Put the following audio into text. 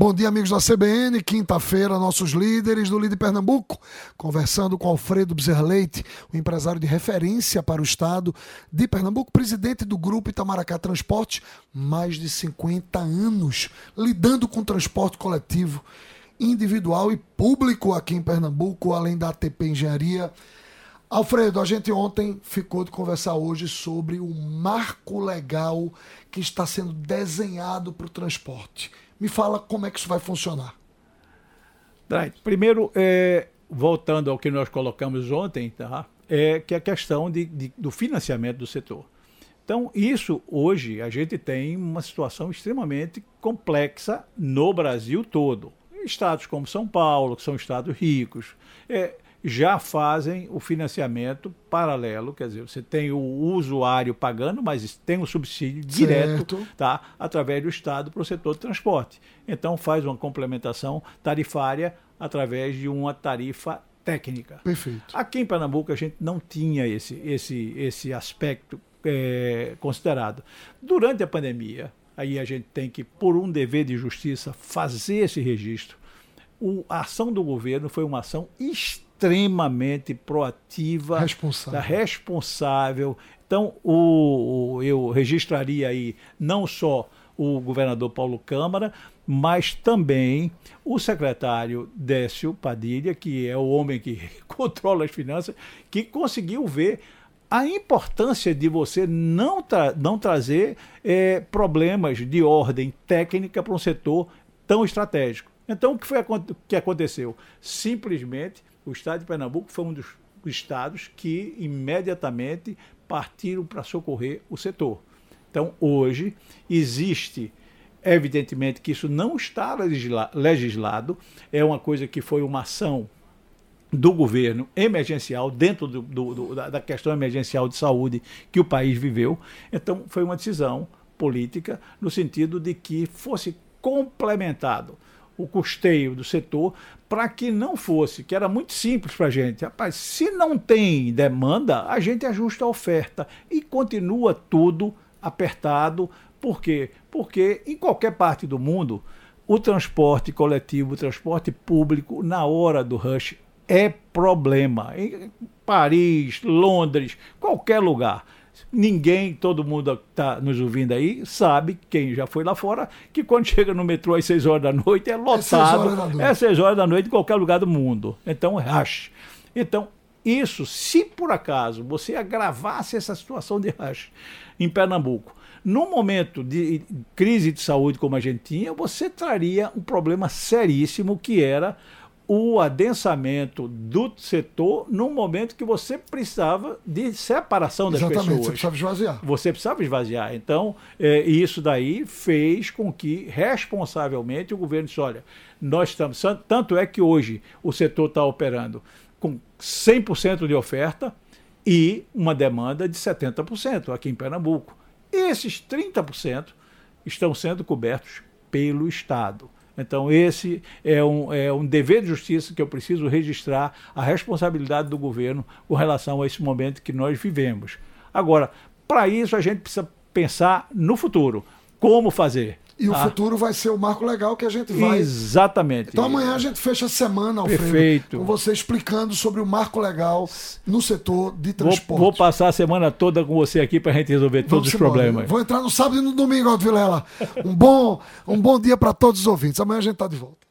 Bom dia, amigos da CBN. Quinta-feira, nossos líderes do Líder Pernambuco, conversando com Alfredo Bezerra Leite, o empresário de referência para o estado de Pernambuco, presidente do Grupo Itamaracá Transporte, mais de 50 anos lidando com transporte coletivo, individual e público aqui em Pernambuco, além da ATP Engenharia. Alfredo, a gente ontem ficou de conversar hoje sobre o marco legal que está sendo desenhado para o transporte. Me fala como é que isso vai funcionar. Primeiro, é, voltando ao que nós colocamos ontem, tá? é que é a questão de, de, do financiamento do setor. Então, isso hoje a gente tem uma situação extremamente complexa no Brasil todo. Estados como São Paulo, que são estados ricos, é, já fazem o financiamento paralelo, quer dizer, você tem o usuário pagando, mas tem um subsídio direto tá, através do Estado para o setor de transporte. Então faz uma complementação tarifária através de uma tarifa técnica. Perfeito. Aqui em Pernambuco a gente não tinha esse, esse, esse aspecto é, considerado. Durante a pandemia, aí a gente tem que, por um dever de justiça, fazer esse registro. O, a ação do governo foi uma ação extremamente extremamente proativa, responsável. responsável. Então, o, o, eu registraria aí não só o governador Paulo Câmara, mas também o secretário Décio Padilha, que é o homem que controla as finanças, que conseguiu ver a importância de você não, tra não trazer é, problemas de ordem técnica para um setor tão estratégico. Então, o que foi que aconteceu? Simplesmente o estado de Pernambuco foi um dos estados que imediatamente partiram para socorrer o setor. Então, hoje, existe, evidentemente, que isso não está legislado, é uma coisa que foi uma ação do governo emergencial, dentro do, do, do, da questão emergencial de saúde que o país viveu. Então, foi uma decisão política no sentido de que fosse complementado o custeio do setor para que não fosse, que era muito simples para a gente. Rapaz, se não tem demanda, a gente ajusta a oferta e continua tudo apertado. Por quê? Porque em qualquer parte do mundo, o transporte coletivo, o transporte público, na hora do rush, é problema. Em Paris, Londres, qualquer lugar ninguém, todo mundo que está nos ouvindo aí, sabe, quem já foi lá fora, que quando chega no metrô às 6 horas da noite é lotado. É 6 horas da noite em qualquer lugar do mundo. Então, rush. Então, isso, se por acaso você agravasse essa situação de rush em Pernambuco, num momento de crise de saúde como a gente tinha, você traria um problema seríssimo que era o adensamento do setor num momento que você precisava de separação das Exatamente, pessoas. Você precisava esvaziar. Você precisava esvaziar. Então, é, isso daí fez com que, responsavelmente, o governo disse: olha, nós estamos. Tanto é que hoje o setor está operando com 100% de oferta e uma demanda de 70% aqui em Pernambuco. Esses 30% estão sendo cobertos pelo Estado. Então, esse é um, é um dever de justiça que eu preciso registrar a responsabilidade do governo com relação a esse momento que nós vivemos. Agora, para isso, a gente precisa pensar no futuro. Como fazer? E o ah. futuro vai ser o marco legal que a gente vai. Exatamente. Então amanhã a gente fecha a semana, Alfredo, Perfeito. com você explicando sobre o marco legal no setor de transporte. Vou, vou passar a semana toda com você aqui para a gente resolver Vamos todos os embora. problemas. Vou entrar no sábado e no domingo, Aldo Vilela. Um bom, um bom dia para todos os ouvintes. Amanhã a gente está de volta.